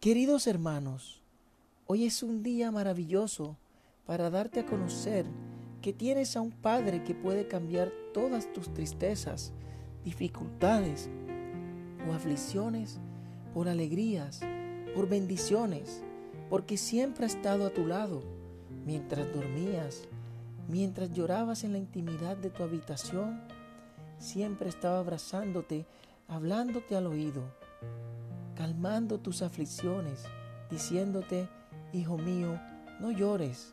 Queridos hermanos, hoy es un día maravilloso para darte a conocer que tienes a un Padre que puede cambiar todas tus tristezas, dificultades o aflicciones por alegrías, por bendiciones, porque siempre ha estado a tu lado mientras dormías, mientras llorabas en la intimidad de tu habitación, siempre estaba abrazándote, hablándote al oído calmando tus aflicciones, diciéndote, Hijo mío, no llores,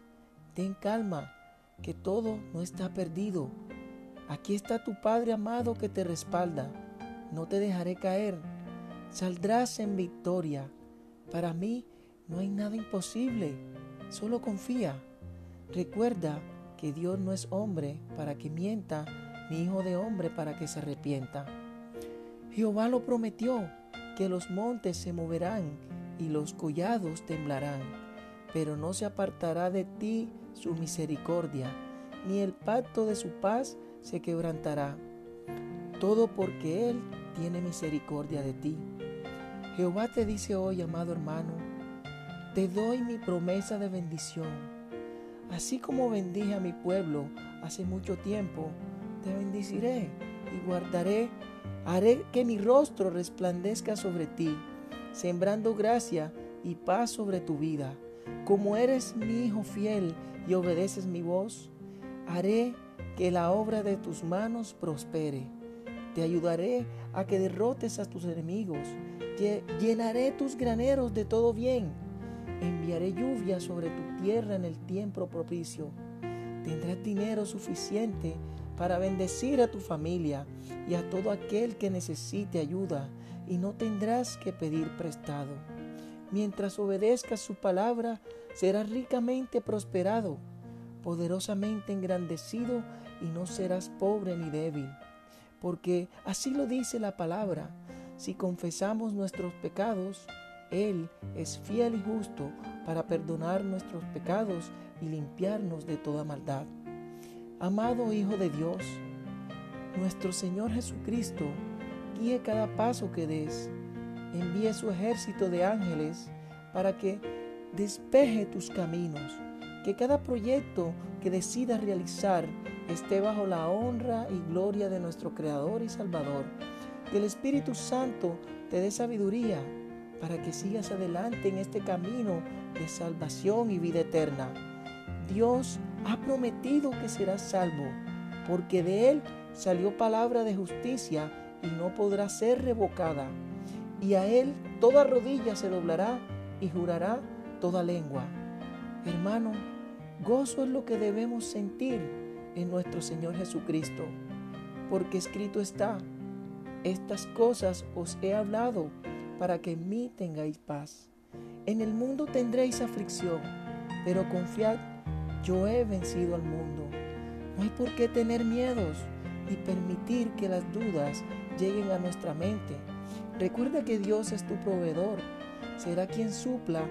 ten calma, que todo no está perdido. Aquí está tu Padre amado que te respalda, no te dejaré caer, saldrás en victoria. Para mí no hay nada imposible, solo confía. Recuerda que Dios no es hombre para que mienta, ni hijo de hombre para que se arrepienta. Jehová lo prometió que los montes se moverán y los collados temblarán, pero no se apartará de ti su misericordia, ni el pacto de su paz se quebrantará. Todo porque Él tiene misericordia de ti. Jehová te dice hoy, amado hermano, te doy mi promesa de bendición. Así como bendije a mi pueblo hace mucho tiempo, te bendiciré y guardaré Haré que mi rostro resplandezca sobre ti, sembrando gracia y paz sobre tu vida. Como eres mi hijo fiel y obedeces mi voz, haré que la obra de tus manos prospere. Te ayudaré a que derrotes a tus enemigos. Llenaré tus graneros de todo bien. Enviaré lluvia sobre tu tierra en el tiempo propicio. Tendrás dinero suficiente para bendecir a tu familia y a todo aquel que necesite ayuda y no tendrás que pedir prestado. Mientras obedezcas su palabra, serás ricamente prosperado, poderosamente engrandecido y no serás pobre ni débil. Porque así lo dice la palabra, si confesamos nuestros pecados, Él es fiel y justo para perdonar nuestros pecados y limpiarnos de toda maldad. Amado Hijo de Dios, nuestro Señor Jesucristo guíe cada paso que des. Envíe su ejército de ángeles para que despeje tus caminos, que cada proyecto que decidas realizar esté bajo la honra y gloria de nuestro Creador y Salvador. Que el Espíritu Santo te dé sabiduría para que sigas adelante en este camino de salvación y vida eterna. Dios ha prometido que serás salvo, porque de él salió palabra de justicia y no podrá ser revocada. Y a él toda rodilla se doblará y jurará toda lengua. Hermano, gozo es lo que debemos sentir en nuestro Señor Jesucristo, porque escrito está, estas cosas os he hablado para que en mí tengáis paz. En el mundo tendréis aflicción, pero confiad yo he vencido al mundo. No hay por qué tener miedos ni permitir que las dudas lleguen a nuestra mente. Recuerda que Dios es tu proveedor. Será quien supla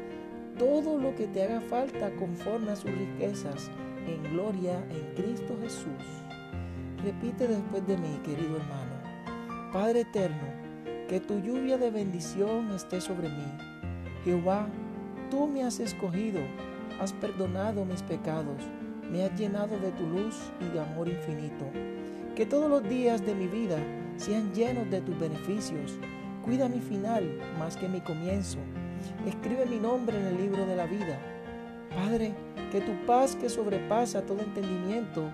todo lo que te haga falta conforme a sus riquezas en gloria en Cristo Jesús. Repite después de mí, querido hermano. Padre eterno, que tu lluvia de bendición esté sobre mí. Jehová, tú me has escogido has perdonado mis pecados, me has llenado de tu luz y de amor infinito. Que todos los días de mi vida sean llenos de tus beneficios. Cuida mi final más que mi comienzo. Escribe mi nombre en el libro de la vida. Padre, que tu paz que sobrepasa todo entendimiento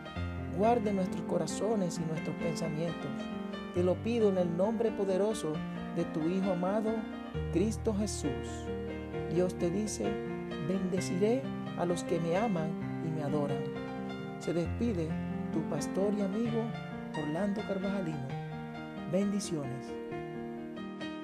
guarde nuestros corazones y nuestros pensamientos. Te lo pido en el nombre poderoso de tu Hijo amado, Cristo Jesús. Dios te dice, bendeciré a los que me aman y me adoran. Se despide tu pastor y amigo Orlando Carvajalino. Bendiciones.